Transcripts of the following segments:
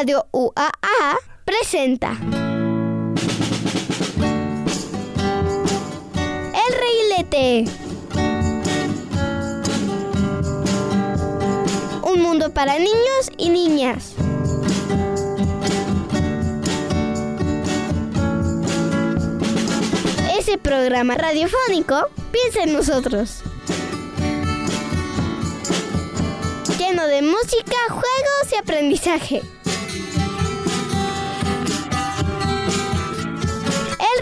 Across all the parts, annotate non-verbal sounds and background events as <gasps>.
Radio UAA presenta El Reguilete. Un mundo para niños y niñas. Ese programa radiofónico piensa en nosotros. Lleno de música, juegos y aprendizaje.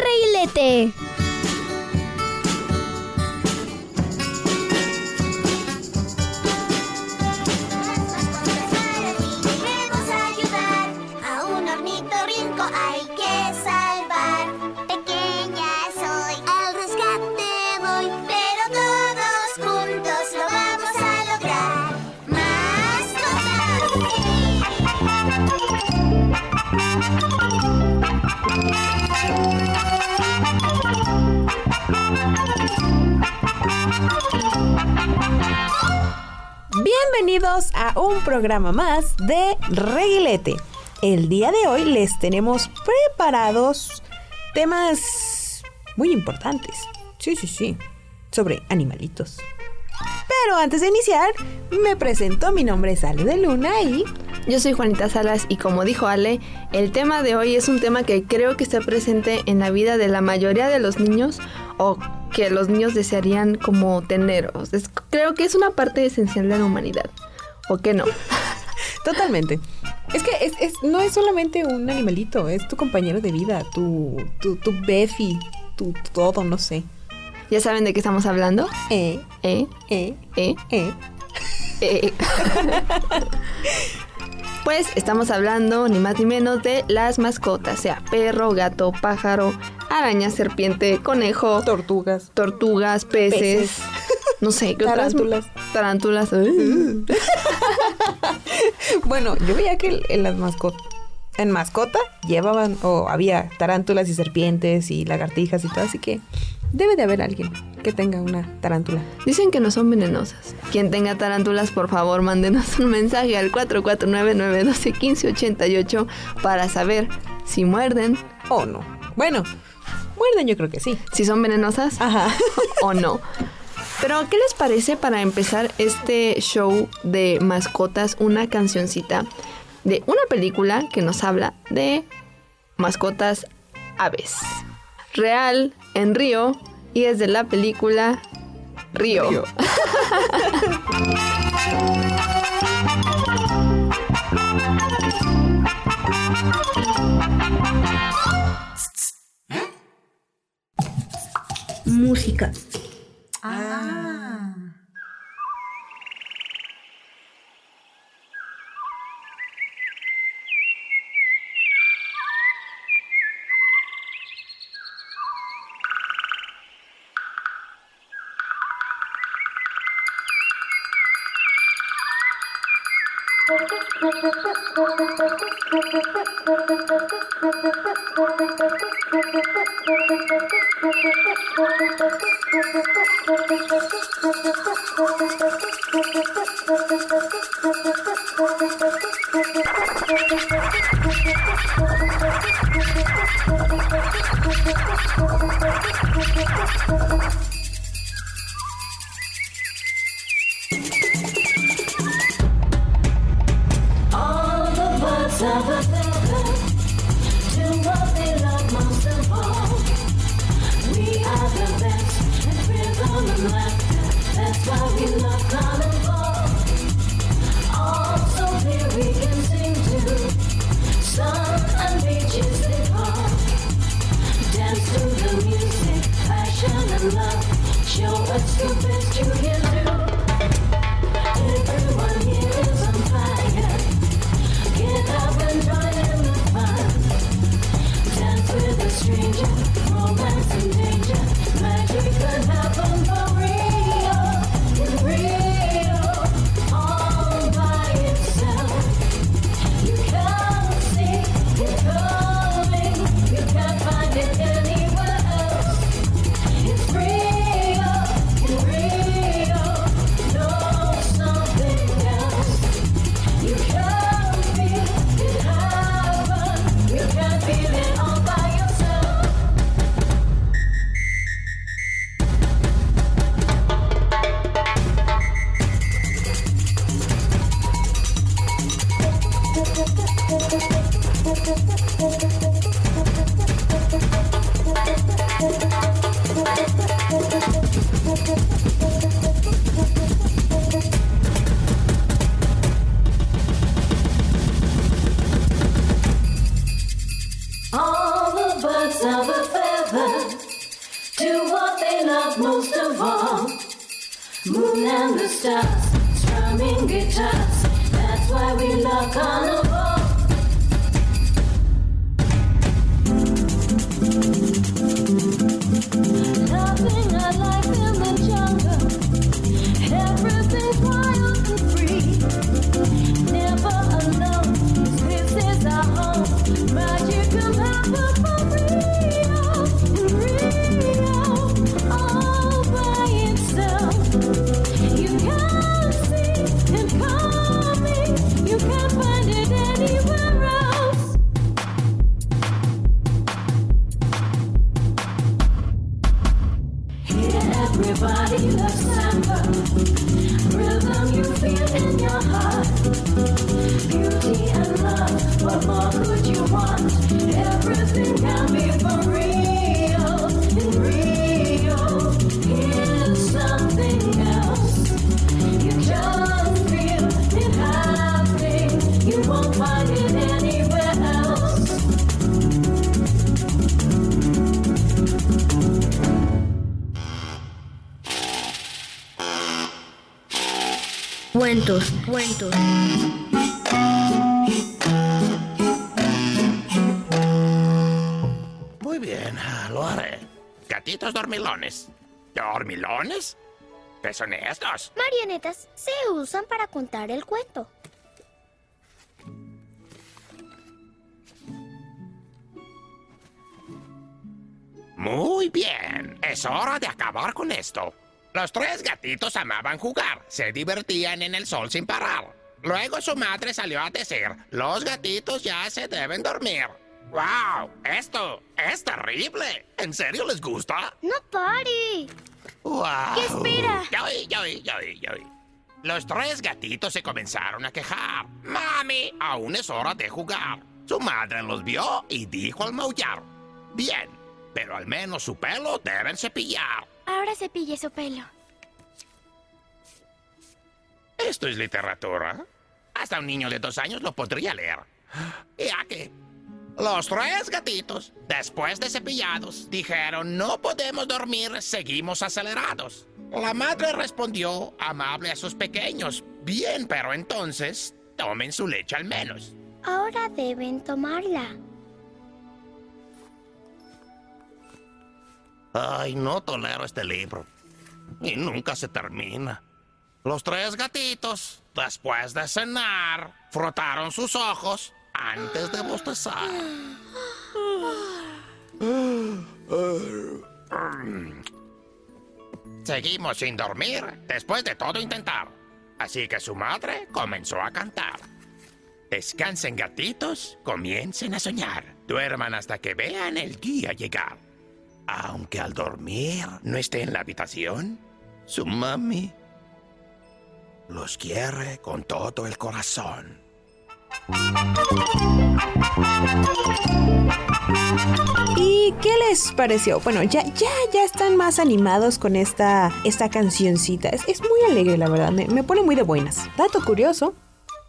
El Bienvenidos a un programa más de Reguilete. El día de hoy les tenemos preparados temas muy importantes. Sí, sí, sí. Sobre animalitos. Pero antes de iniciar, me presento. Mi nombre es Ale de Luna y Yo soy Juanita Salas y como dijo Ale, el tema de hoy es un tema que creo que está presente en la vida de la mayoría de los niños o que los niños desearían como tener. O sea, es- creo que es una parte esencial de la humanidad. ¿O qué no? <laughs> Totalmente. Es que es, es- no es solamente un animalito, es tu compañero de vida, tu, tu, tu Befi, tu todo, no sé. ¿Ya saben de qué estamos hablando? Eh, ¿Eh? eh, ¿Eh? eh. Eh. <laughs> Pues estamos hablando ni más ni menos de las mascotas, sea perro, gato, pájaro, araña, serpiente, conejo, Tortugas. tortugas, peces, Peces. no sé, ¿qué otras? Tarántulas. Tarántulas. ¡ay! <laughs> Bueno, yo veía que en las mascotas. En mascota llevaban, o había tarántulas y serpientes y lagartijas y todo, así que debe de haber alguien que tenga una tarántula. Dicen que no son venenosas. Quien tenga tarántulas, por favor, mándenos un mensaje al 449-912-1588 para saber si muerden, O no. Bueno, muerden yo creo que sí. si son venenosas Ajá. <laughs> o no. Pero, ¿qué les parece para empezar este show de mascotas una cancioncita de una película que nos habla de mascotas aves? Real en Río y es de la película Río. Río. <laughs> Música. All best you. Cuentos, cuentos. Muy bien, lo haré. Gatitos dormilones. ¿Dormilones? ¿Qué son estos? Marionetas se usan para contar el cuento. Muy bien, es hora de acabar con esto. Los tres gatitos amaban jugar, se divertían en el sol sin parar. Luego su madre salió a decir, los gatitos ya se deben dormir. ¡Wow! Esto es terrible. ¿En serio les gusta? ¡No pare! ¡Wow! ¿Qué espera? Ya oí, ya oí. Los tres gatitos se comenzaron a quejar. Mami, aún es hora de jugar. Su madre los vio y dijo al maullar. Bien, pero al menos su pelo deben cepillar. Ahora cepille su pelo. Esto es literatura. Hasta un niño de dos años lo podría leer. <gasps> Ya que los tres gatitos, después de cepillados, dijeron no podemos dormir, seguimos acelerados. La madre respondió amable a sus pequeños. Bien, pero entonces tomen su leche al menos. Ahora deben tomarla. Ay, no tolero este libro. Y nunca se termina. Los tres gatitos, después de cenar, frotaron sus ojos antes de bostezar. Seguimos sin dormir después de todo intentar. Así que su madre comenzó a cantar. Descansen gatitos, comiencen a soñar. Duerman hasta que vean el día llegar. Aunque al dormir no esté en la habitación, su mami los quiere con todo el corazón. ¿Y qué les pareció? Bueno, ya, ya, ya están más animados con esta, esta cancioncita. Es, es muy alegre, la verdad. Me, me pone muy de buenas. Dato curioso.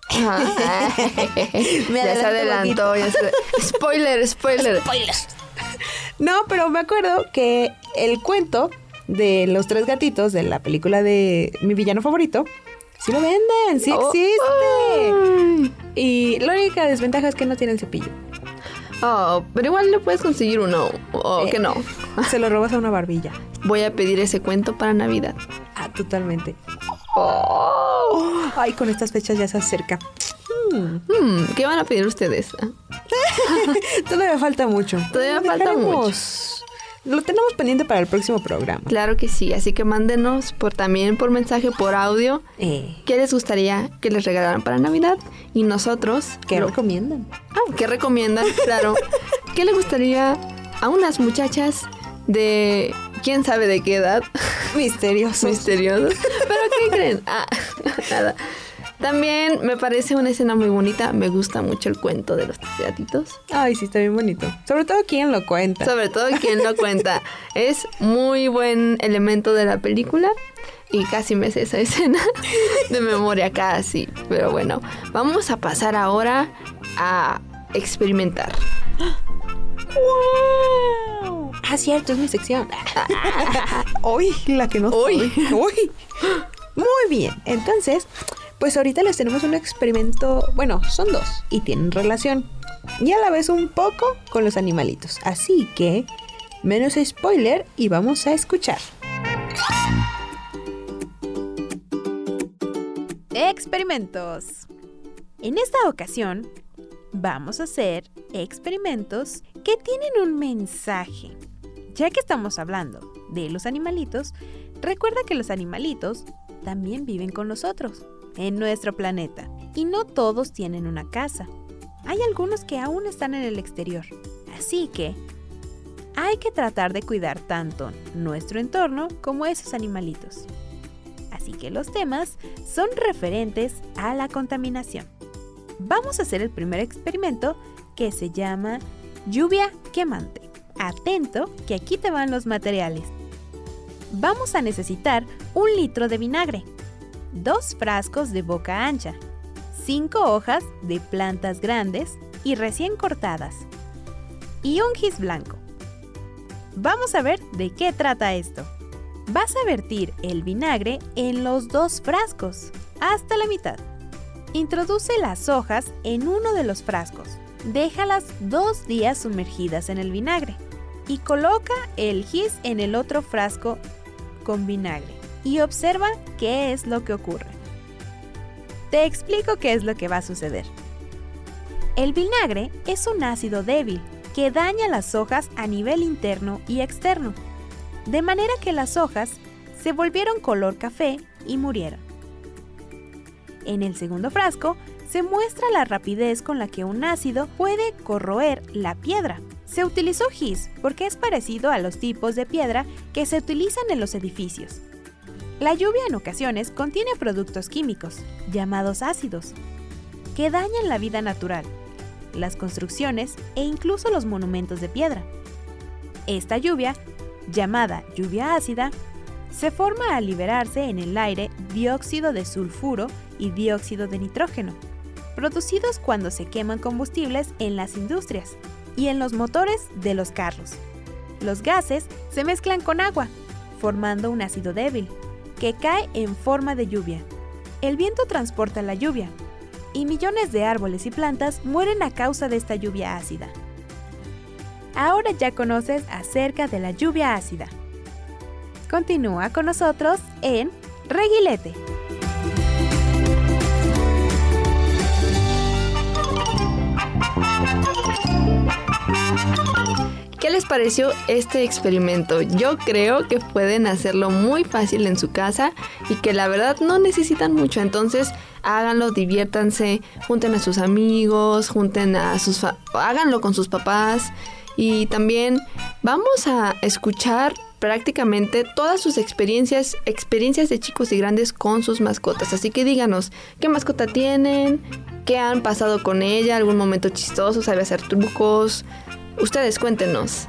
<laughs> Me ya se adelanto adelantó. ya se- Spoiler, spoiler. No, pero me acuerdo que el cuento de los tres gatitos de la película de mi villano favorito, sí lo venden, sí Oh, existe. Y la única desventaja es que no tiene el cepillo. Oh, pero igual le puedes conseguir uno. O Eh. que no. Se lo robas a una barbilla. Voy a pedir ese cuento para Navidad. Ah, totalmente. Oh, ay, con estas fechas ya se acerca. Hmm, ¿Qué van a pedir ustedes? <laughs> Todavía falta mucho. Todavía falta dejaremos- Lo tenemos pendiente para el próximo programa. Claro que sí, así que mándenos por también por mensaje, por audio, Eh, qué les gustaría que les regalaran para Navidad y nosotros ¿Qué lo- recomiendan? Ah, ¿qué recomiendan? Claro. <laughs> ¿Qué le gustaría a unas muchachas de quién sabe de qué edad? Misterioso. Misteriosos. ¿Pero qué creen? Ah, <laughs> nada. También me parece una escena muy bonita. Me gusta mucho el cuento de los gatitos. Ay, sí, está bien bonito. Sobre todo quien lo cuenta. Sobre todo quien lo cuenta. <laughs> Es muy buen elemento de la película. Y casi me sé esa escena <laughs> de memoria, casi. Pero bueno, vamos a pasar ahora a experimentar. ¡Wow! Ah, cierto, es mi sección. <laughs> Hoy, la que no soy. Uy. Muy bien. Entonces, pues ahorita les tenemos un experimento. Bueno, son dos y tienen relación. Y a la vez un poco con los animalitos. Así que, menos spoiler y vamos a escuchar. Experimentos. En esta ocasión, vamos a hacer experimentos que tienen un mensaje. Ya que estamos hablando de los animalitos, recuerda que los animalitos también viven con nosotros, en nuestro planeta. Y no todos tienen una casa. Hay algunos que aún están en el exterior. Así que hay que tratar de cuidar tanto nuestro entorno como esos animalitos. Así que los temas son referentes a la contaminación. Vamos a hacer el primer experimento que se llama lluvia quemante. Atento que aquí te van los materiales. Vamos a necesitar un litro de vinagre, dos frascos de boca ancha, cinco hojas de plantas grandes y recién cortadas, y un gis blanco. Vamos a ver de qué trata esto. Vas a vertir el vinagre en los dos frascos, hasta la mitad. Introduce las hojas en uno de los frascos. Déjalas dos días sumergidas en el vinagre y coloca el gis en el otro frasco con vinagre y observa qué es lo que ocurre. Te explico qué es lo que va a suceder. El vinagre es un ácido débil que daña las hojas a nivel interno y externo, de manera que las hojas se volvieron color café y murieron. En el segundo frasco se muestra la rapidez con la que un ácido puede corroer la piedra. Se utilizó gis porque es parecido a los tipos de piedra que se utilizan en los edificios. La lluvia en ocasiones contiene productos químicos, llamados ácidos, que dañan la vida natural, las construcciones e incluso los monumentos de piedra. Esta lluvia, llamada lluvia ácida, se forma al liberarse en el aire dióxido de sulfuro y dióxido de nitrógeno, producidos cuando se queman combustibles en las industrias y en los motores de los carros. Los gases se mezclan con agua, formando un ácido débil, que cae en forma de lluvia. El viento transporta la lluvia, y millones de árboles y plantas mueren a causa de esta lluvia ácida. Ahora ya conoces acerca de la lluvia ácida. Continúa con nosotros en Reguilete. ¿Qué les pareció este experimento? Yo creo que pueden hacerlo muy fácil en su casa y que la verdad no necesitan mucho. Entonces, háganlo, diviértanse, junten a sus amigos, junten a sus háganlo con sus papás y también vamos a escuchar prácticamente todas sus experiencias, experiencias de chicos y grandes con sus mascotas. Así que díganos, ¿qué mascota tienen? ¿Qué han pasado con ella? ¿Algún momento chistoso? ¿Sabe hacer trucos? Ustedes cuéntenos,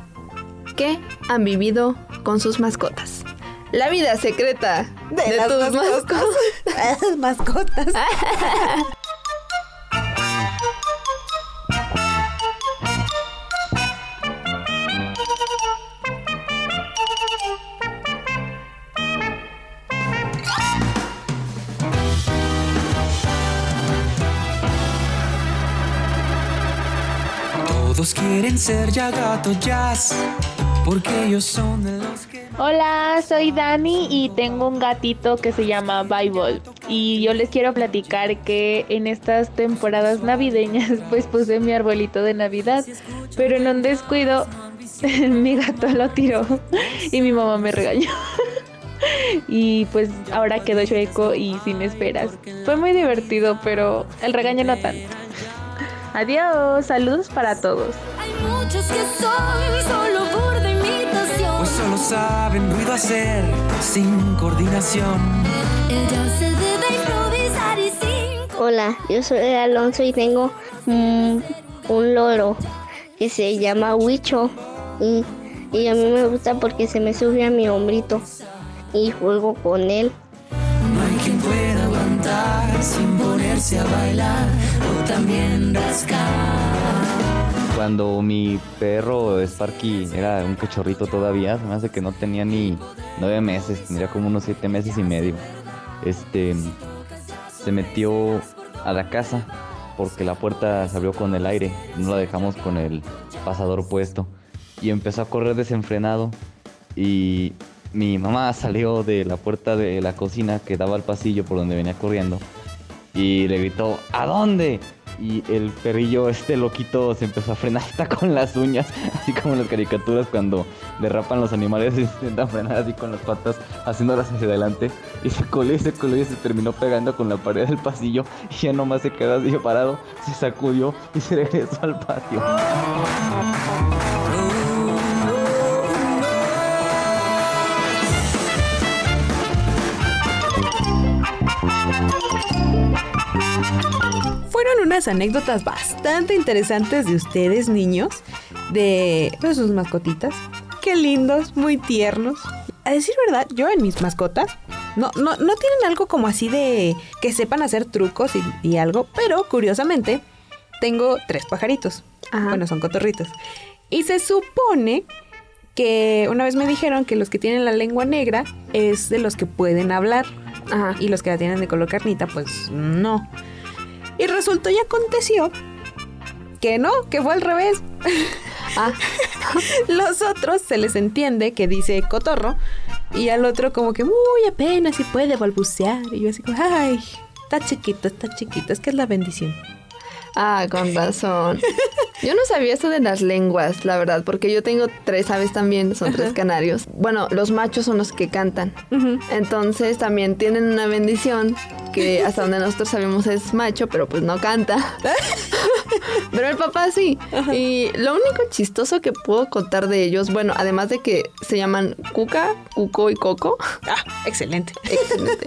¿qué han vivido con sus mascotas? La vida secreta de, las tus mascotas. mascotas. <laughs> <laughs> quieren ser ya gato jazz, porque ellos son de los que... Hola, soy Dani y tengo un gatito que se llama Bible. Y yo les quiero platicar que en estas temporadas navideñas <laughs> pues puse mi arbolito de Navidad, pero en un descuido <laughs> mi gato lo tiró y mi mamá me regañó. <laughs> Y pues ahora quedó chueco y sin esperas. Fue muy divertido, pero el regaño no tanto. Adiós, saludos para todos. Hay muchos que son solo burda imitación. Pues solo saben ruido hacer sin coordinación. Ella se debe improvisar y sin Hola, yo soy Alonso y tengo mm, un loro que se llama Huicho. Y, y a mí me gusta porque se me sube a mi hombrito y juego con él. No hay quien pueda aguantar sin ponerse a bailar también rascar. Cuando mi perro Sparky era un cachorrito todavía, se me hace que no tenía ni nueve meses, tendría como unos siete meses y medio. Este se metió a la casa porque la puerta se abrió con el aire, no la dejamos con el pasador puesto y empezó a correr desenfrenado y mi mamá salió de la puerta de la cocina que daba al pasillo por donde venía corriendo y le gritó ¿A dónde? Y el perrillo este loquito se empezó a frenar hasta <laughs> con las uñas, así como en las caricaturas cuando derrapan los animales y <laughs> se intentan frenar así con las patas, haciéndolas hacia adelante. Y se coló y se coló y se terminó pegando con la pared del pasillo y ya nomás se quedó así parado, se sacudió y se <laughs> regresó al patio. Fueron unas anécdotas bastante interesantes de ustedes, niños, de pues, sus mascotitas. Qué lindos, muy tiernos. A decir verdad, yo en mis mascotas no, no, no tienen algo como así de que sepan hacer trucos y, y algo, pero curiosamente tengo tres pajaritos. Bueno, son cotorritos. Y se supone que una vez me dijeron que los que tienen la lengua negra es de los que pueden hablar. Y los que la tienen de color carnita, pues no. Y resultó y aconteció que no, que fue al revés. <laughs> Los otros se les entiende que dice cotorro y al otro como que muy apenas y puede balbucear. Y yo así como, ay, está chiquito, está chiquito, es que es la bendición. Ah, con razón. <laughs> Yo no sabía esto de las lenguas, la verdad, porque yo tengo tres aves también, son tres canarios. Bueno, los machos son los que cantan. Entonces también tienen una bendición que hasta donde nosotros sabemos es macho, pero pues no canta. <laughs> pero el papá sí. Y lo único chistoso que puedo contar de ellos, bueno, además de que se llaman Cuca, Cuco y Coco. Ah, excelente. Excelente.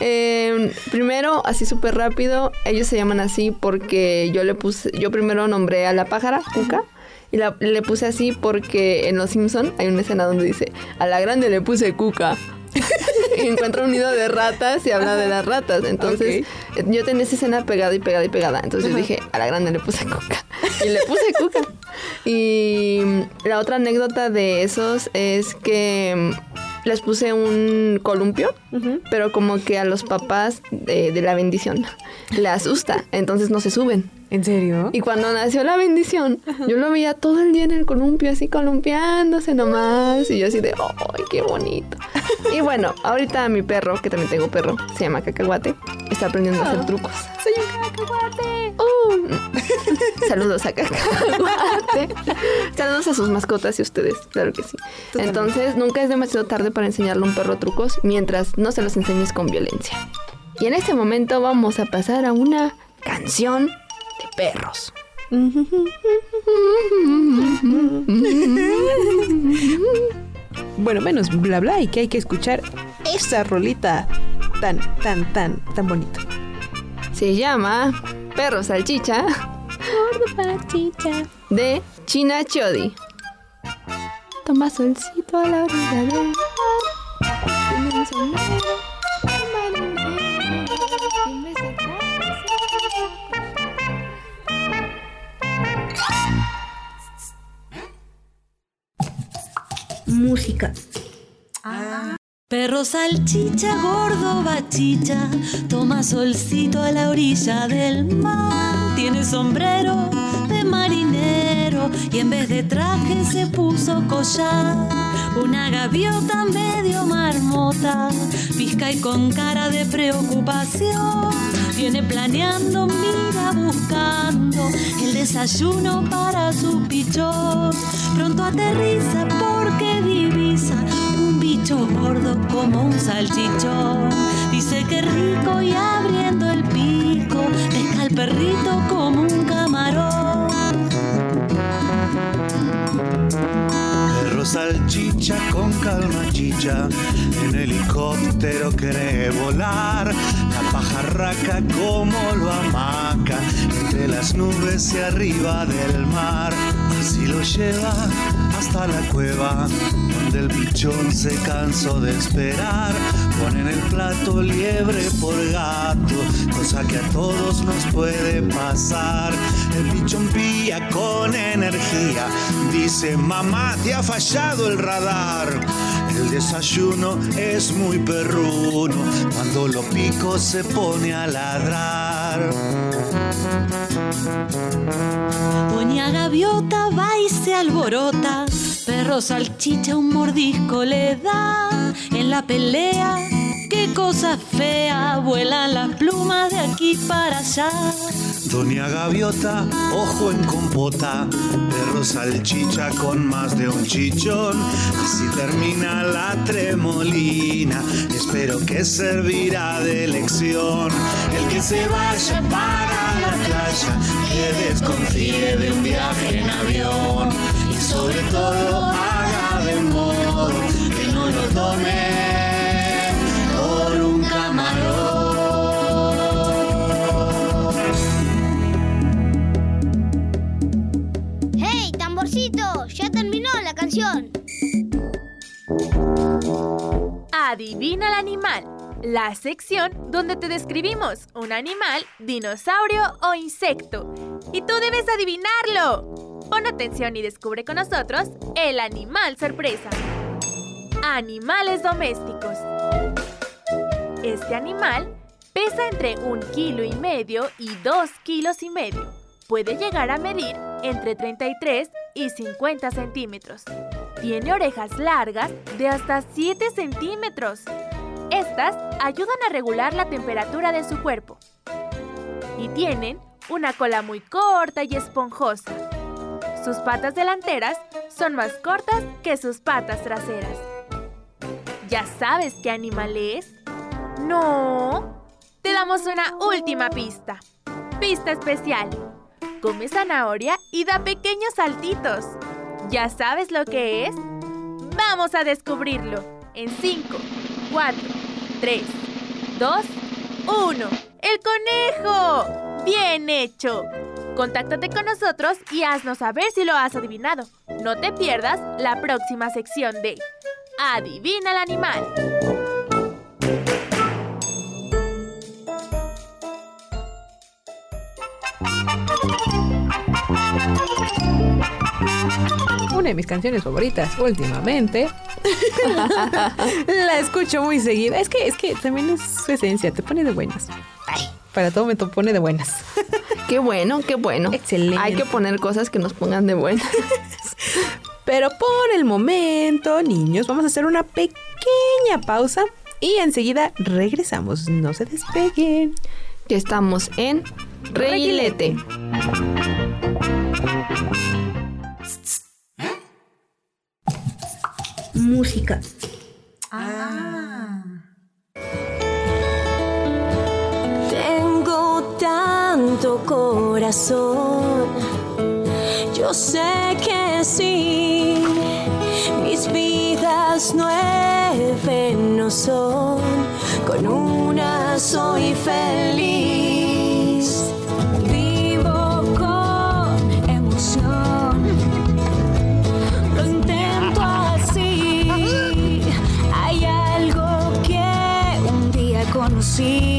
Eh, primero, así súper rápido, ellos se llaman así porque yo le puse, yo primero nombré a la pájara, Cuca. Y la- le puse así porque en Los Simpson hay una escena donde dice, a la grande le puse Cuca. <laughs> y encuentra un nido de ratas y habla de las ratas. Entonces, eh, yo tenía esa escena pegada y pegada y pegada. Entonces yo dije, a la grande le puse Cuca. Y le puse Cuca. Y la otra anécdota de esos es que mm, les puse un columpio, pero como que a los papás de, de la bendición le asusta, entonces no se suben. ¿En serio? Y cuando nació la bendición, yo lo veía todo el día en el columpio, así columpiándose nomás. Y yo así de, ¡ay, qué bonito! Y bueno, ahorita mi perro, que también tengo perro, se llama Cacahuate, está aprendiendo a hacer trucos. Soy un cacahuate. Uh. Saludos a Cacahuate. Saludos a sus mascotas y ustedes, claro que sí. Entonces, nunca es demasiado tarde para enseñarle a un perro trucos mientras no se los enseñes con violencia. Y en este momento vamos a pasar a una canción de perros. Bueno, menos bla bla y que hay que escuchar esa rolita tan, tan, tan, tan bonito. Se llama Perro Salchicha de China Chodi. Toma solcito a la orilla del mar. Música. Perro salchicha, gordo bachicha, toma solcito a la orilla del mar. Tiene sombrero de marinero y en vez de traje se puso collar. Una gaviota medio marmota, pizca y con cara de preocupación. Viene planeando, mira buscando el desayuno para su pichón. Pronto aterriza porque divisa un bicho gordo como un salchichón. Dice que rico y abriendo el pico, pesca al perrito como un camarón. Perro salchicha con calma chicha, en helicóptero quiere volar. Pajarraca como lo amaca, entre las nubes y arriba del mar. Así lo lleva hasta la cueva, donde el pichón se cansó de esperar. Pone en el plato liebre por gato, cosa que a todos nos puede pasar. El pichón pilla con energía, dice mamá, te ha fallado el radar. El desayuno es muy perruno, cuando lo pico se pone a ladrar. Doña Gaviota va y se alborota, perro salchicha un mordisco le da en la pelea. Qué cosa fea, vuelan las plumas de aquí para allá. Doña Gaviota, ojo en compota, perro salchicha con más de un chichón. Así termina la tremolina, espero que servirá de lección. El que se vaya para la playa, que desconfíe de un viaje en avión. Y sobre todo haga de modo que no lo tome Adivina el animal. La sección donde te describimos un animal, dinosaurio o insecto. Y tú debes adivinarlo. Pon atención y descubre con nosotros el animal sorpresa. Animales domésticos. Este animal pesa entre un kilo y medio y dos kilos y medio. Puede llegar a medir entre 33 y 50 centímetros. Tiene orejas largas de hasta 7 centímetros. Estas ayudan a regular la temperatura de su cuerpo. Y tienen una cola muy corta y esponjosa. Sus patas delanteras son más cortas que sus patas traseras. ¿Ya sabes qué animal es? No. Te damos una última pista. Pista especial. Come zanahoria y da pequeños saltitos. ¿Ya sabes lo que es? Vamos a descubrirlo en 5, 4, 3, 2, 1. ¡El conejo! ¡Bien hecho! Contáctate con nosotros y haznos saber si lo has adivinado. No te pierdas la próxima sección de Adivina el animal. Una de mis canciones favoritas últimamente. <laughs> la escucho muy seguida. Es que, es que también es su esencia, te pone de buenas. Ay, para todo me pone de buenas. <laughs> Qué bueno, qué bueno. Excelente. Hay que poner cosas que nos pongan de buenas. <laughs> Pero por el momento, niños, vamos a hacer una pequeña pausa y enseguida regresamos. No se despeguen. Que estamos en Reguilete. Música. Tengo tanto corazón. Yo sé que sí. Mis vidas nueve no son. Con una soy feliz. Día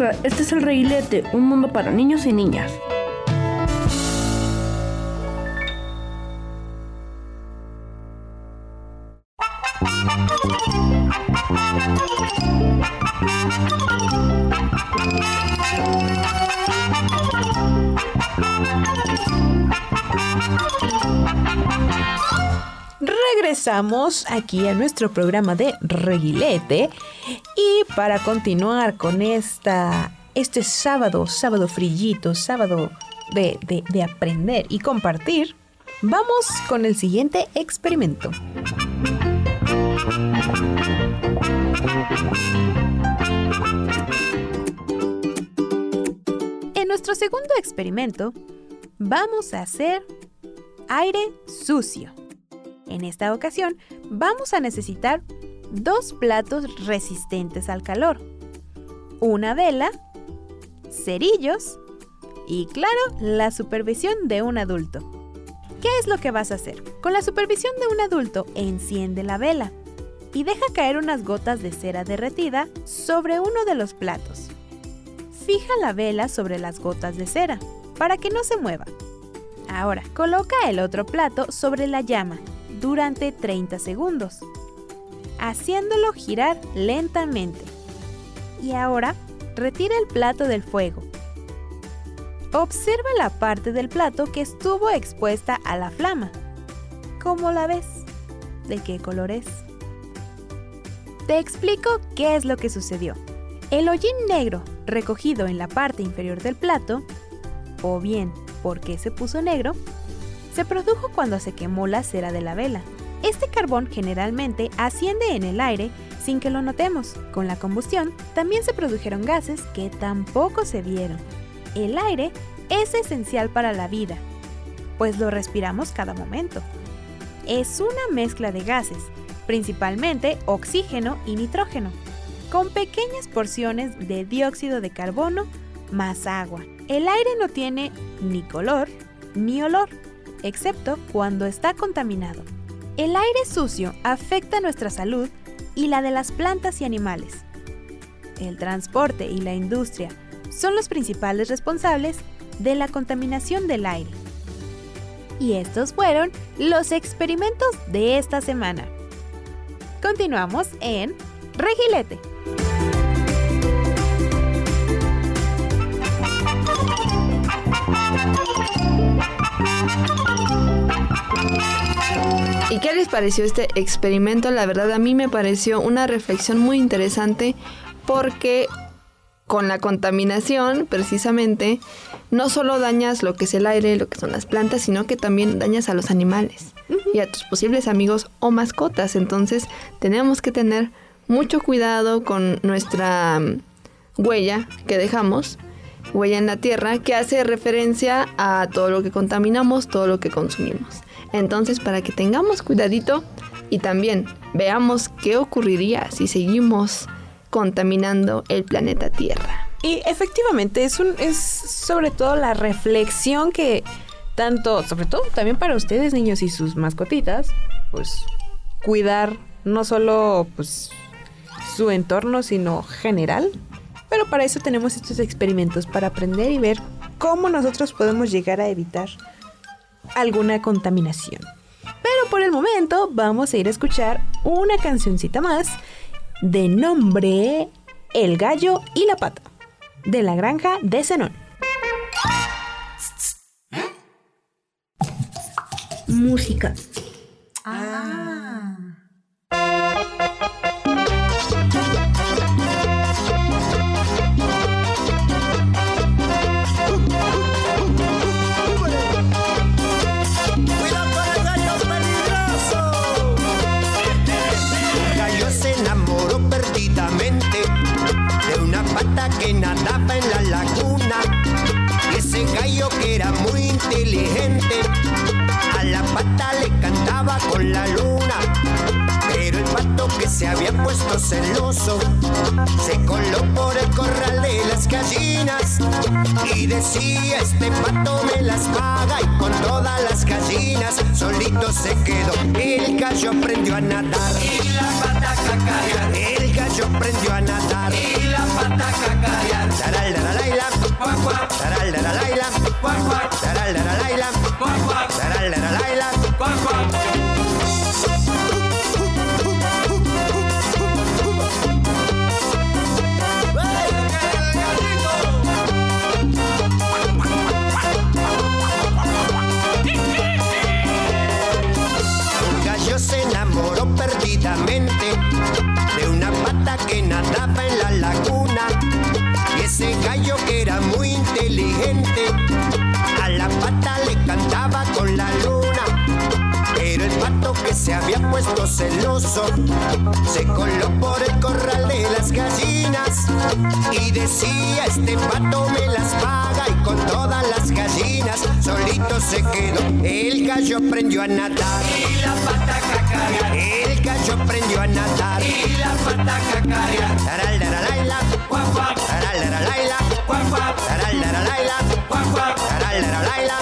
Este es el Reguilete, un mundo para niños y niñas. Regresamos aquí a nuestro programa de Reguilete para continuar con esta, este sábado, sábado frillito, sábado de, de- de aprender y compartir, vamos con el siguiente experimento. En nuestro segundo experimento, vamos a hacer aire sucio. En esta ocasión, vamos a necesitar dos platos resistentes al calor, una vela, cerillos y, claro, la supervisión de un adulto. ¿Qué es lo que vas a hacer? Con la supervisión de un adulto, enciende la vela y deja caer unas gotas de cera derretida sobre uno de los platos. Fija la vela sobre las gotas de cera para que no se mueva. Ahora, coloca el otro plato sobre la llama durante 30 segundos, haciéndolo girar lentamente. Y ahora, retira el plato del fuego. Observa la parte del plato que estuvo expuesta a la flama. ¿Cómo la ves? ¿De qué color es? Te explico qué es lo que sucedió. El hollín negro recogido en la parte inferior del plato, o bien por qué se puso negro, se produjo cuando se quemó la cera de la vela. Este carbón generalmente asciende en el aire sin que lo notemos. Con la combustión también se produjeron gases que tampoco se vieron. El aire es esencial para la vida, pues lo respiramos cada momento. Es una mezcla de gases, principalmente oxígeno y nitrógeno, con pequeñas porciones de dióxido de carbono más agua. El aire no tiene ni color ni olor, excepto cuando está contaminado. El aire sucio afecta nuestra salud y la de las plantas y animales. El transporte y la industria son los principales responsables de la contaminación del aire. Y estos fueron los experimentos de esta semana. Continuamos en Regilete. ¿Y qué les pareció este experimento? La verdad a mí me pareció una reflexión muy interesante porque con la contaminación precisamente no solo dañas lo que es el aire, lo que son las plantas, sino que también dañas a los animales y a tus posibles amigos o mascotas. Entonces tenemos que tener mucho cuidado con nuestra mm, huella que dejamos, huella en la tierra, que hace referencia a todo lo que contaminamos, todo lo que consumimos. Entonces, para que tengamos cuidadito y también veamos qué ocurriría si seguimos contaminando el planeta Tierra. Y efectivamente es un es sobre todo la reflexión que tanto, sobre todo también para ustedes niños y sus mascotitas, pues cuidar no solo pues su entorno, sino general. Pero para eso tenemos estos experimentos para aprender y ver cómo nosotros podemos llegar a evitar alguna contaminación. Pero por el momento vamos a ir a escuchar una cancioncita más de nombre El gallo y la pata, de la granja de Zenón. Música. El puesto celoso, se coló por el corral de las gallinas y decía este pato me las paga y con todas las gallinas solito se quedó. El gallo aprendió a nadar. Y la pata cacarear. El gallo aprendió a nadar. Y la pata cacarear. Taral, la, la, la, se había puesto celoso se coló por el corral de las gallinas y decía este pato me las paga y con todas las gallinas solito se quedó. El gallo aprendió a nadar y la pata cacarear. El gallo aprendió a nadar y la pata cacarear. Taraldaralaila, guap guap. Taraldaralaila, guap guap. Taraldaralaila, guap guap. Taraldaralaila,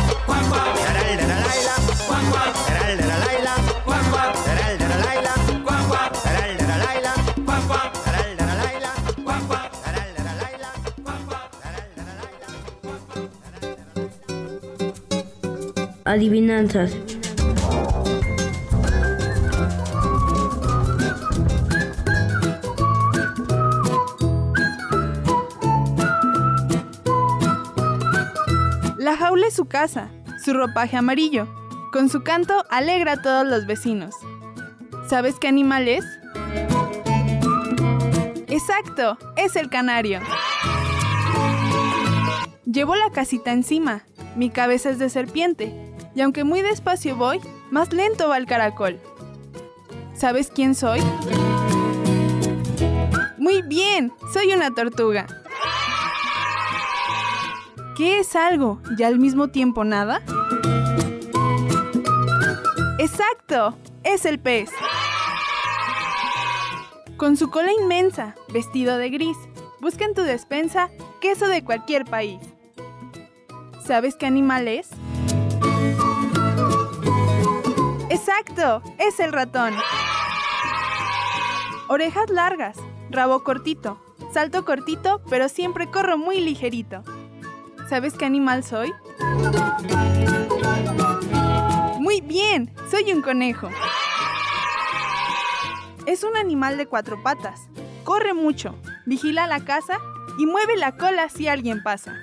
Adivinanzas. La jaula es su casa, su ropaje amarillo. Con su canto alegra a todos los vecinos. ¿Sabes qué animal es? Exacto, es el canario. Llevo la casita encima, mi cabeza es de serpiente, y aunque muy despacio voy, más lento va el caracol. ¿Sabes quién soy? Muy bien, soy una tortuga. ¿Qué es algo y al mismo tiempo nada? Exacto, es el pez. Con su cola inmensa, vestido de gris, busca en tu despensa queso de cualquier país. ¿Sabes qué animal es? Exacto, es el ratón. Orejas largas, rabo cortito, salto cortito, pero siempre corro muy ligerito. ¿Sabes qué animal soy? Muy bien, soy un conejo. Es un animal de cuatro patas. Corre mucho, vigila la casa y mueve la cola si alguien pasa.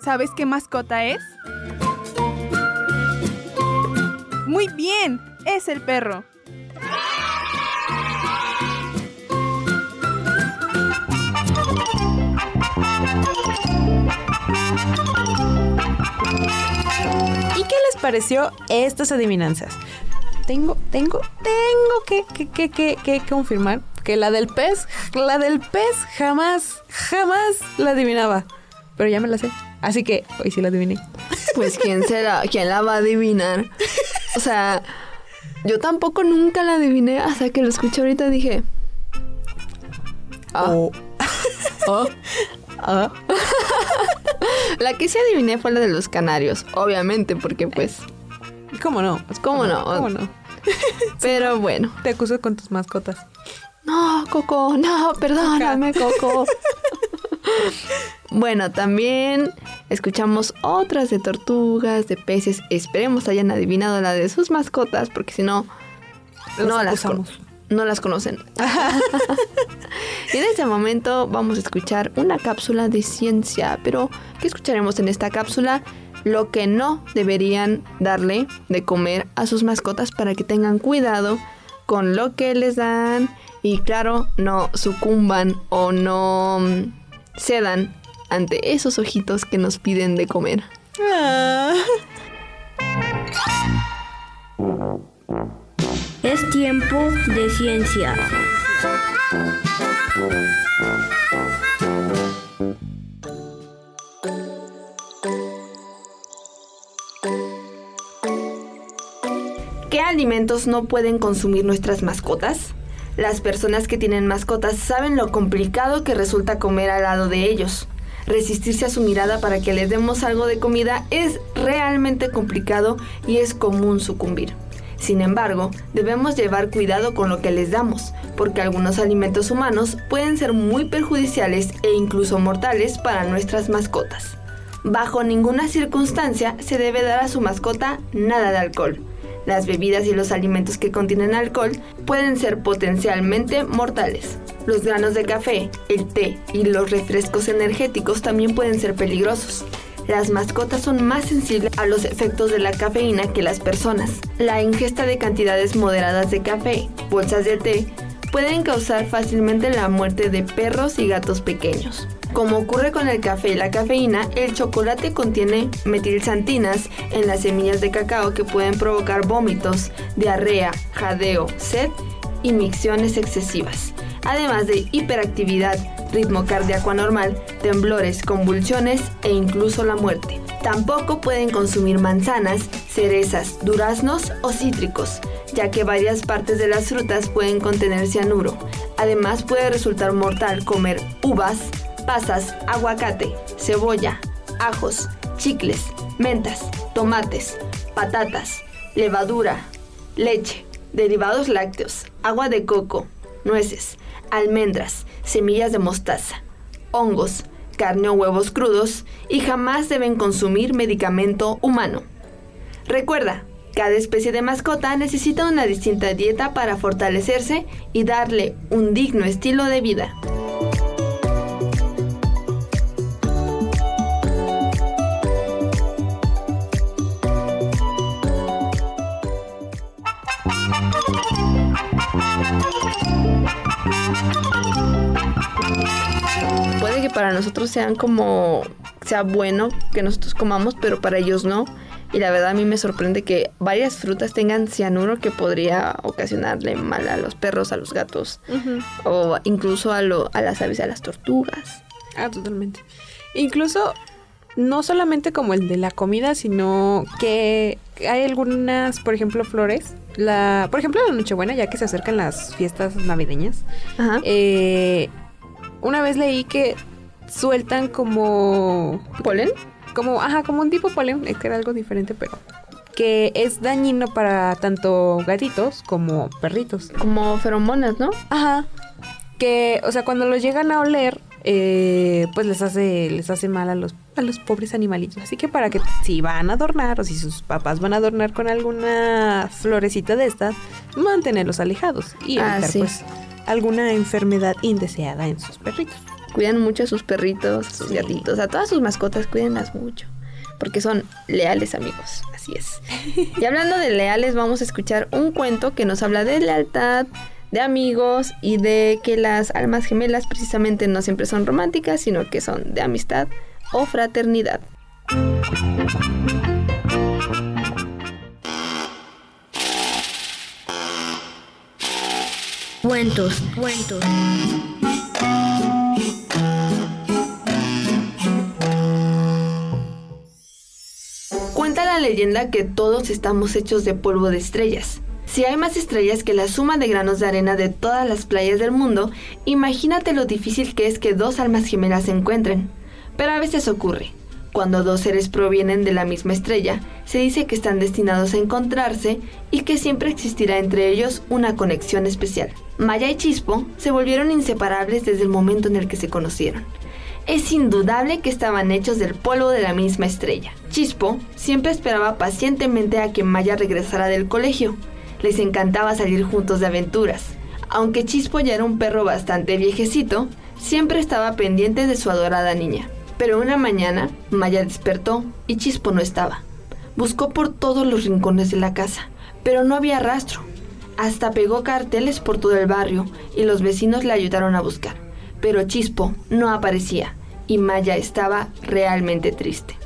¿Sabes qué mascota es? Muy bien, es el perro. ¿Y qué les pareció estas adivinanzas? Tengo, tengo, tengo que, que, que, que, que confirmar que la del pez, la del pez jamás, jamás la adivinaba. Pero ya me la sé. Así que hoy sí la adiviné. Pues quién será, quién la va a adivinar. <laughs> O sea, yo tampoco nunca la adiviné hasta que lo escuché ahorita dije. Ah. <laughs> Ah. Ah. <laughs> La que sí adiviné fue la de los canarios, obviamente, porque pues. ¿Cómo no? ¿Cómo no? ¿Cómo no? <laughs> Pero bueno. Te acuso con tus mascotas. No, Coco, no, perdóname, Coco. Bueno, también escuchamos otras de tortugas, de peces. Esperemos hayan adivinado la de sus mascotas, porque si no, Los no las, acusamos. no las conocen. <laughs> y en este momento vamos a escuchar una cápsula de ciencia. Pero, ¿qué escucharemos en esta cápsula? Lo que no deberían darle de comer a sus mascotas para que tengan cuidado con lo que les dan y claro, no sucumban o no mm, cedan ante esos ojitos que nos piden de comer. Es tiempo de ciencia. ¿Qué alimentos no pueden consumir nuestras mascotas? Las personas que tienen mascotas saben lo complicado que resulta comer al lado de ellos. Resistirse a su mirada para que les demos algo de comida es realmente complicado y es común sucumbir. Sin embargo, debemos llevar cuidado con lo que les damos, porque algunos alimentos humanos pueden ser muy perjudiciales e incluso mortales para nuestras mascotas. Bajo ninguna circunstancia se debe dar a su mascota nada de alcohol. Las bebidas y los alimentos que contienen alcohol pueden ser potencialmente mortales. Los granos de café, el té y los refrescos energéticos también pueden ser peligrosos. Las mascotas son más sensibles a los efectos de la cafeína que las personas. La ingesta de cantidades moderadas de café, bolsas de té, pueden causar fácilmente la muerte de perros y gatos pequeños. Como ocurre con el café y la cafeína, el chocolate contiene metilsantinas en las semillas de cacao que pueden provocar vómitos, diarrea, jadeo, sed y micciones excesivas, además de hiperactividad, ritmo cardíaco anormal, temblores, convulsiones e incluso la muerte. Tampoco pueden consumir manzanas, cerezas, duraznos o cítricos, ya que varias partes de las frutas pueden contener cianuro. Además puede resultar mortal comer uvas, pasas, aguacate, cebolla, ajos, chicles, mentas, tomates, patatas, levadura, leche, derivados lácteos, agua de coco, nueces, almendras, semillas de mostaza, hongos, carne o huevos crudos y jamás deben consumir medicamento humano. Recuerda, cada especie de mascota necesita una distinta dieta para fortalecerse y darle un digno estilo de vida. Que para nosotros sean como sea bueno que nosotros comamos, pero para ellos no. Y la verdad a mí me sorprende que varias frutas tengan cianuro que podría ocasionarle mal a los perros, a los gatos o incluso a, lo- a las aves, a las tortugas. Ah, totalmente. Incluso, no solamente como el de la comida, sino que hay algunas, por ejemplo, flores. La, por ejemplo, la Nochebuena, ya que se acercan las fiestas navideñas. eh, una vez leí que sueltan como... ¿Polen? Como, ajá, como un tipo polen, es que era algo diferente, pero que es dañino para tanto gatitos como perritos. Como feromonas, ¿no? Ajá. Que, o sea, cuando los llegan a oler, eh, pues les hace, les hace mal a los, a los pobres animalitos. Así que para que si van a adornar o si sus papás van a adornar con alguna florecita de estas, mantenerlos alejados y Ah, evitar sí. pues alguna enfermedad indeseada en sus perritos. Cuidan mucho a sus perritos, a sus gatitos, a todas sus mascotas, cuídenlas mucho. Porque son leales amigos, así es. <laughs> Y hablando de leales, vamos a escuchar un cuento que nos habla de lealtad, de amigos y de que las almas gemelas precisamente no siempre son románticas, sino que son de amistad o fraternidad. Cuentos, cuentos. La leyenda que todos estamos hechos de polvo de estrellas. Si hay más estrellas que la suma de granos de arena de todas las playas del mundo, imagínate lo difícil que es que dos almas gemelas se encuentren. Pero a veces ocurre. Cuando dos seres provienen de la misma estrella, se dice que están destinados a encontrarse y que siempre existirá entre ellos una conexión especial. Maya y Chispo se volvieron inseparables desde el momento en el que se conocieron. Es indudable que estaban hechos del polvo de la misma estrella. Chispo siempre esperaba pacientemente a que Maya regresara del colegio. Les encantaba salir juntos de aventuras. Aunque Chispo ya era un perro bastante viejecito, siempre estaba pendiente de su adorada niña. Pero una mañana, Maya despertó y Chispo no estaba. Buscó por todos los rincones de la casa, pero no había rastro. Hasta pegó carteles por todo el barrio y los vecinos le ayudaron a buscar. Pero Chispo no aparecía y Maya estaba realmente triste.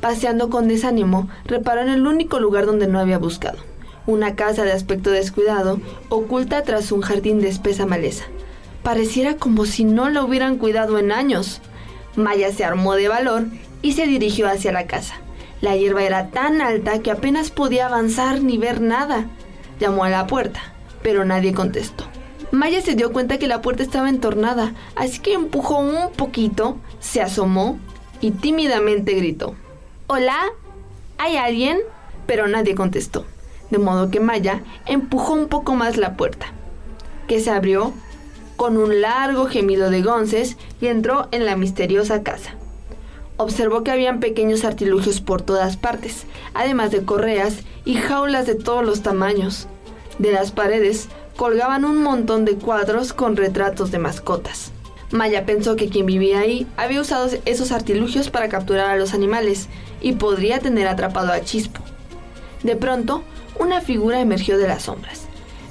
Paseando con desánimo, reparó en el único lugar donde no había buscado. Una casa de aspecto descuidado, oculta tras un jardín de espesa maleza. Pareciera como si no la hubieran cuidado en años. Maya se armó de valor y se dirigió hacia la casa. La hierba era tan alta que apenas podía avanzar ni ver nada. Llamó a la puerta, pero nadie contestó. Maya se dio cuenta que la puerta estaba entornada, así que empujó un poquito, se asomó y tímidamente gritó. ¿Hola? ¿Hay alguien? Pero nadie contestó. de modo que Maya empujó un poco más la puerta, que se abrió con un largo gemido de gonces y entró en la misteriosa casa. Observó que habían pequeños artilugios por todas partes, además de correas y jaulas de todos los tamaños. De las paredes colgaban un montón de cuadros con retratos de mascotas. Maya pensó que quien vivía ahí había usado esos artilugios para capturar a los animales y podría tener atrapado a Chispo. De pronto, una figura emergió de las sombras.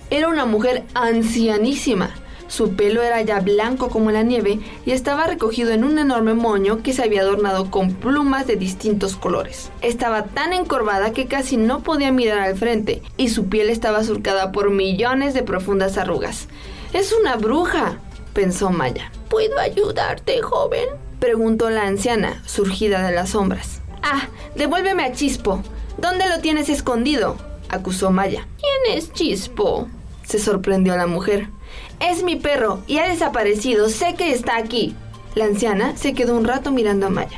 Era una mujer ancianísima. Su pelo era ya blanco como la nieve y estaba recogido en un enorme moño que se había adornado con plumas de distintos colores. Estaba tan encorvada que casi no podía mirar al frente y su piel estaba surcada por millones de profundas arrugas. Es una bruja, pensó Maya. ¿Puedo ayudarte, joven? preguntó la anciana, surgida de las sombras. Ah, devuélveme a Chispo. ¿Dónde lo tienes escondido? acusó Maya. ¿Quién es Chispo? se sorprendió la mujer. Es mi perro y ha desaparecido. Sé que está aquí. La anciana se quedó un rato mirando a Maya.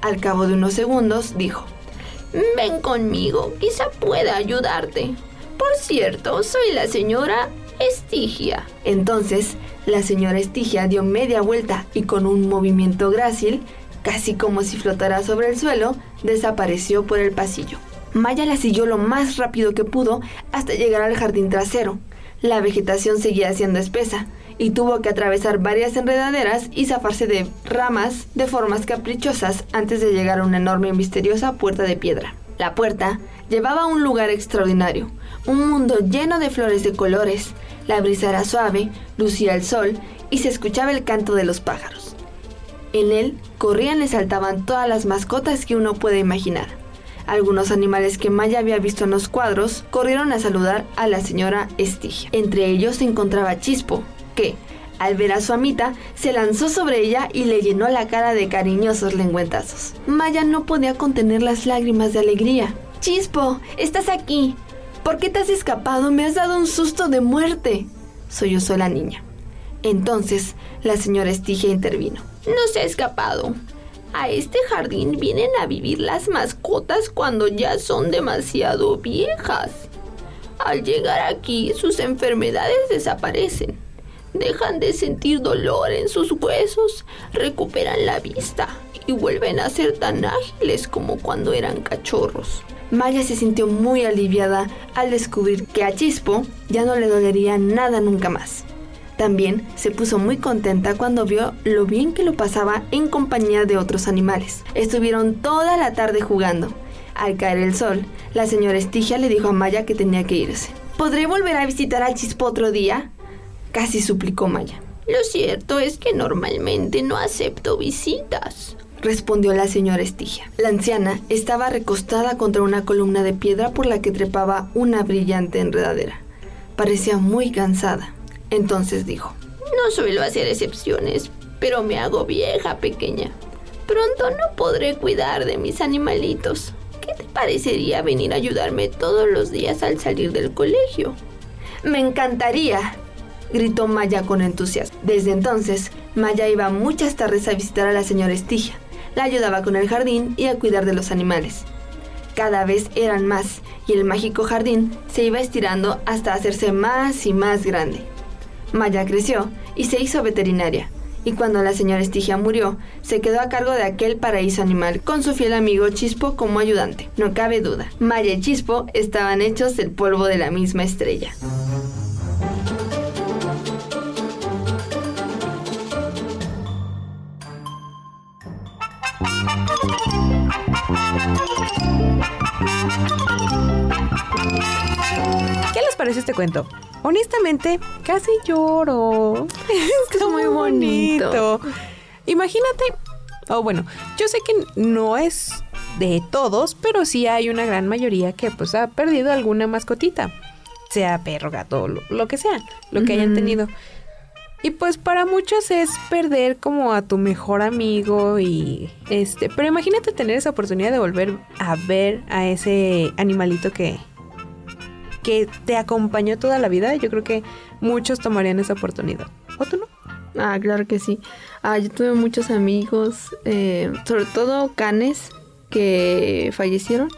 Al cabo de unos segundos dijo, Ven conmigo, quizá pueda ayudarte. Por cierto, soy la señora Estigia. Entonces, la señora Estigia dio media vuelta y con un movimiento grácil, casi como si flotara sobre el suelo, desapareció por el pasillo. Maya la siguió lo más rápido que pudo hasta llegar al jardín trasero. La vegetación seguía siendo espesa y tuvo que atravesar varias enredaderas y zafarse de ramas de formas caprichosas antes de llegar a una enorme y misteriosa puerta de piedra. La puerta llevaba a un lugar extraordinario, un mundo lleno de flores de colores. La brisa era suave, lucía el sol y se escuchaba el canto de los pájaros. En él corrían y saltaban todas las mascotas que uno puede imaginar. Algunos animales que Maya había visto en los cuadros corrieron a saludar a la señora Estigia. Entre ellos se encontraba Chispo, que, al ver a su amita, se lanzó sobre ella y le llenó la cara de cariñosos lengüetazos. Maya no podía contener las lágrimas de alegría. Chispo, estás aquí. ¿Por qué te has escapado? Me has dado un susto de muerte. Sollozó la niña. Entonces, la señora Estigia intervino. No se ha escapado. A este jardín vienen a vivir las mascotas cuando ya son demasiado viejas. Al llegar aquí, sus enfermedades desaparecen. Dejan de sentir dolor en sus huesos, recuperan la vista y vuelven a ser tan ágiles como cuando eran cachorros. Maya se sintió muy aliviada al descubrir que a Chispo ya no le dolería nada nunca más. También se puso muy contenta cuando vio lo bien que lo pasaba en compañía de otros animales. Estuvieron toda la tarde jugando. Al caer el sol, la señora Estigia le dijo a Maya que tenía que irse. ¿Podré volver a visitar al Chispo otro día? Casi suplicó Maya. Lo cierto es que normalmente no acepto visitas, respondió la señora Estigia. La anciana estaba recostada contra una columna de piedra por la que trepaba una brillante enredadera. Parecía muy cansada. Entonces dijo, No suelo hacer excepciones, pero me hago vieja pequeña. Pronto no podré cuidar de mis animalitos. ¿Qué te parecería venir a ayudarme todos los días al salir del colegio? Me encantaría, gritó Maya con entusiasmo. Desde entonces, Maya iba muchas tardes a visitar a la señora Estigia. La ayudaba con el jardín y a cuidar de los animales. Cada vez eran más y el mágico jardín se iba estirando hasta hacerse más y más grande. Maya creció y se hizo veterinaria. Y cuando la señora Estigia murió, se quedó a cargo de aquel paraíso animal con su fiel amigo Chispo como ayudante. No cabe duda, Maya y Chispo estaban hechos del polvo de la misma estrella. Parece este cuento? Honestamente, casi lloro. <laughs> Está muy bonito. Imagínate, o bueno, yo sé que no es de todos, pero sí hay una gran mayoría que pues ha perdido alguna mascotita. Sea perro, gato, lo, lo que sea, lo que hayan tenido. Y pues para muchos es perder como a tu mejor amigo y este, pero imagínate tener esa oportunidad de volver a ver a ese animalito que que te acompañó toda la vida. Yo creo que muchos tomarían esa oportunidad. ¿O tú no? Ah, claro que sí. Ah, yo tuve muchos amigos, eh, sobre todo canes, que fallecieron.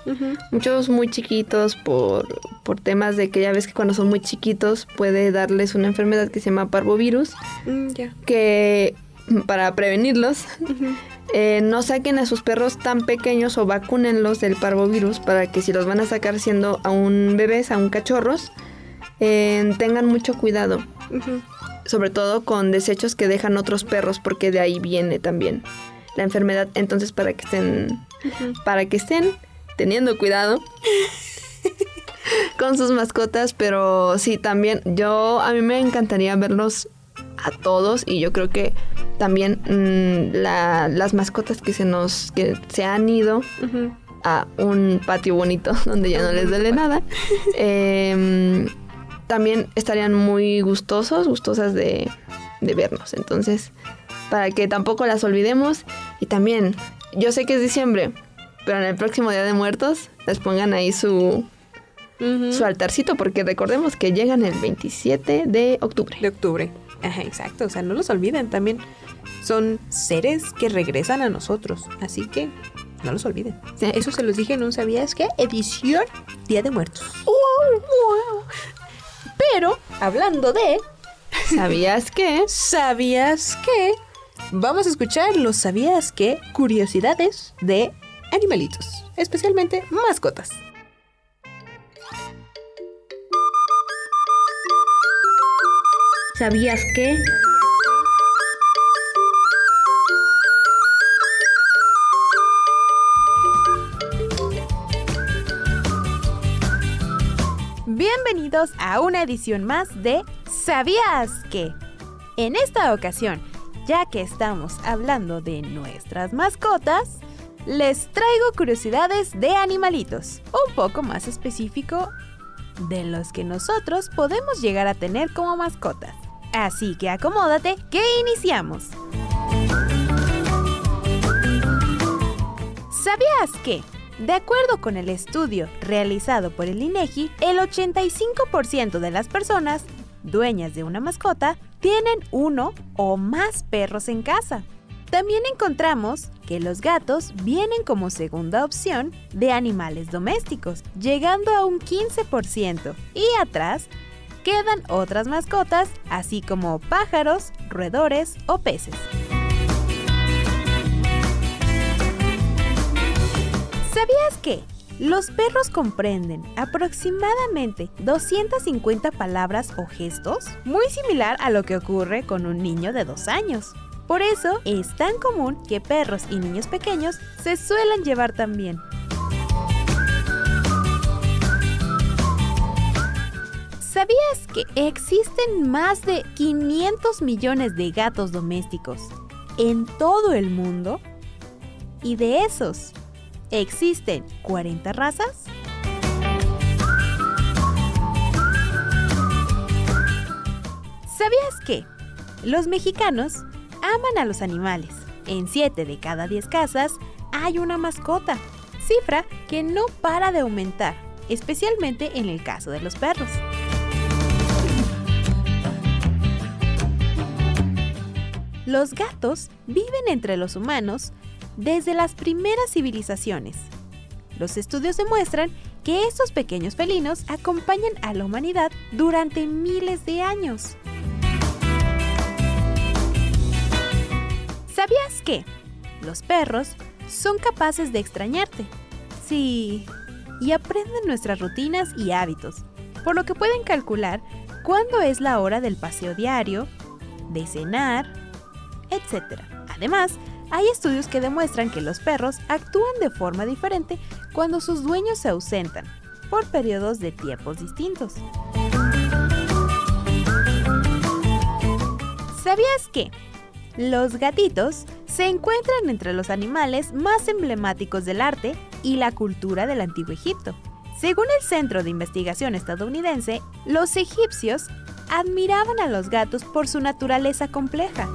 Muchos muy chiquitos por, por temas de que ya ves que cuando son muy chiquitos puede darles una enfermedad que se llama parvovirus, Mm, que para prevenirlos eh, no saquen a sus perros tan pequeños o vacúnenlos del parvovirus para que si los van a sacar siendo aún bebés, aún cachorros, eh, tengan mucho cuidado. Sobre todo con desechos que dejan otros perros porque de ahí viene también la enfermedad. Entonces para que estén, para que estén teniendo cuidado <laughs> con sus mascotas, pero sí, también yo a mí me encantaría verlos a todos y yo creo que también mm, la- las mascotas que se nos que se han ido a un patio bonito <laughs> donde ya no les duele nada em, también estarían muy gustosos gustosas de, de vernos. Entonces para que tampoco las olvidemos y también yo sé que es diciembre pero en el próximo día de muertos les pongan ahí su su altarcito porque recordemos que llegan el 27 de octubre. De octubre. Ajá, exacto. O sea, no los olviden también. Son seres que regresan a nosotros. Así que no los olviden. Eso se los dije en un ¿Sabías qué? Edición Día de Muertos. Pero, hablando de. ¿Sabías qué? <laughs> ¿Sabías qué? Vamos a escuchar los ¿Sabías qué? Curiosidades de animalitos. Especialmente mascotas. ¿Sabías que? Bienvenidos a una edición más de ¿Sabías qué? En esta ocasión, ya que estamos hablando de nuestras mascotas, les traigo curiosidades de animalitos, un poco más específico de los que nosotros podemos llegar a tener como mascotas. Así que acomódate que iniciamos. ¿Sabías que? De acuerdo con el estudio realizado por el INEGI, el 85% de las personas dueñas de una mascota tienen uno o más perros en casa. También encontramos que los gatos vienen como segunda opción de animales domésticos, llegando a un 15%, y atrás quedan otras mascotas, así como pájaros, roedores o peces. ¿Sabías que los perros comprenden aproximadamente 250 palabras o gestos? Muy similar a lo que ocurre con un niño de dos años. Por eso es tan común que perros y niños pequeños se suelen llevar tan bien. ¿Sabías que existen más de 500 millones de gatos domésticos en todo el mundo? Y de esos, ¿existen 40 razas? ¿Sabías que los mexicanos aman a los animales? En 7 de cada 10 casas hay una mascota, cifra que no para de aumentar, especialmente en el caso de los perros. Los gatos viven entre los humanos desde las primeras civilizaciones. Los estudios demuestran que estos pequeños felinos acompañan a la humanidad durante miles de años. ¿Sabías que los perros son capaces de extrañarte? Sí, y aprenden nuestras rutinas y hábitos, por lo que pueden calcular cuándo es la hora del paseo diario, de cenar, etc. Además, hay estudios que demuestran que los perros actúan de forma diferente cuando sus dueños se ausentan, por periodos de tiempos distintos. ¿Sabías que los gatitos se encuentran entre los animales más emblemáticos del arte y la cultura del antiguo Egipto? Según el Centro de Investigación estadounidense, los egipcios admiraban a los gatos por su naturaleza compleja.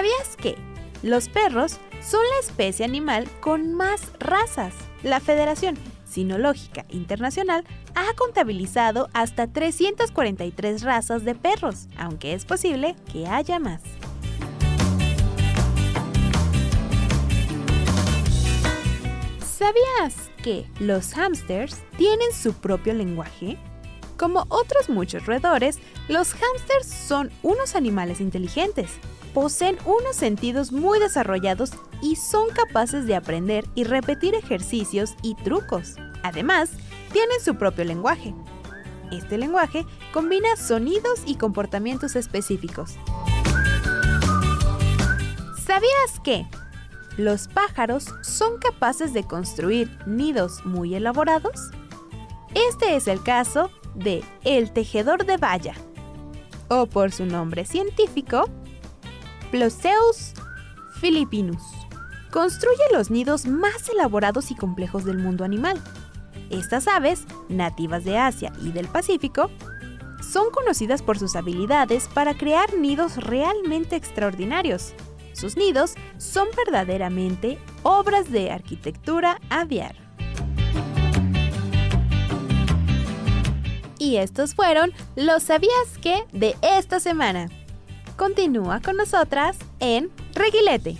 ¿Sabías que los perros son la especie animal con más razas? La Federación Sinológica Internacional ha contabilizado hasta 343 razas de perros, aunque es posible que haya más. ¿Sabías que los hámsters tienen su propio lenguaje? Como otros muchos roedores, los hámsters son unos animales inteligentes. Poseen unos sentidos muy desarrollados y son capaces de aprender y repetir ejercicios y trucos. Además, tienen su propio lenguaje. Este lenguaje combina sonidos y comportamientos específicos. ¿Sabías que los pájaros son capaces de construir nidos muy elaborados? Este es el caso de el tejedor de valla, o por su nombre científico, Ploseus philippinus. Construye los nidos más elaborados y complejos del mundo animal. Estas aves, nativas de Asia y del Pacífico, son conocidas por sus habilidades para crear nidos realmente extraordinarios. Sus nidos son verdaderamente obras de arquitectura aviar. Y estos fueron los sabías que de esta semana. Continúa con nosotras en Reguilete.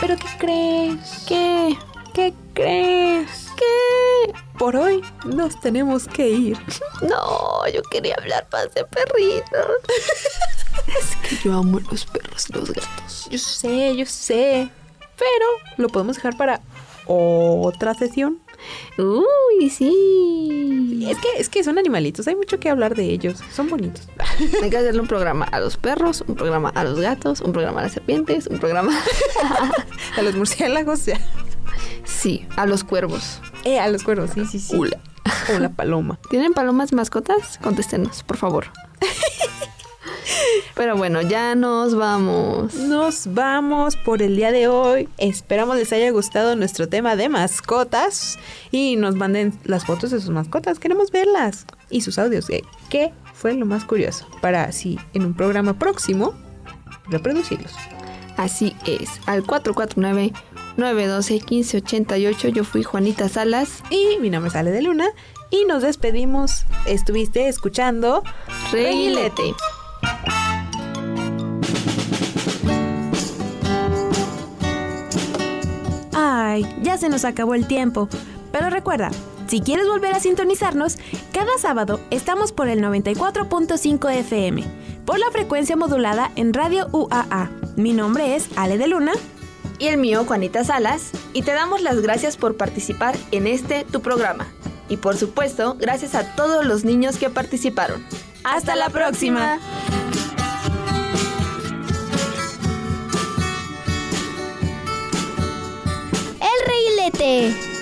¿Pero qué crees? ¿Qué? ¿Qué crees? ¿Qué? Por hoy nos tenemos que ir. <laughs> No, yo quería hablar más de perritos. <laughs> es que yo amo los perros y los gatos. Yo sé, yo sé. Pero lo podemos dejar para otra sesión. Uy, sí. Es que, es que son animalitos, hay mucho que hablar de ellos. Son bonitos. <laughs> Hay que hacerle un programa a los perros, un programa a los gatos, un programa a las serpientes, un programa <laughs> a los murciélagos. ya. Sí, a los cuervos. Eh, a los cuervos, sí, sí, sí. Ula. O la paloma. ¿Tienen palomas mascotas? Contéstenos, por favor. <laughs> Pero bueno, ya nos vamos. Nos vamos por el día de hoy. Esperamos les haya gustado nuestro tema de mascotas y nos manden las fotos de sus mascotas. Queremos verlas y sus audios. ¿Qué- ¿Qué fue lo más curioso? Para así en un programa próximo reproducirlos. Así es, al 449-912-1588. Yo fui Juanita Salas. Y mi nombre es Ale de Luna. Y nos despedimos. Estuviste escuchando Reguilete. Ay, ya se nos acabó el tiempo. Pero recuerda, si quieres volver a sintonizarnos, cada sábado estamos por el 94.5 FM, por la frecuencia modulada en Radio UAA. Mi nombre es Ale de Luna. Y el mío, Juanita Salas. Y te damos las gracias por participar en este tu programa. Y por supuesto, gracias a todos los niños que participaron. Hasta la próxima. El reguilete.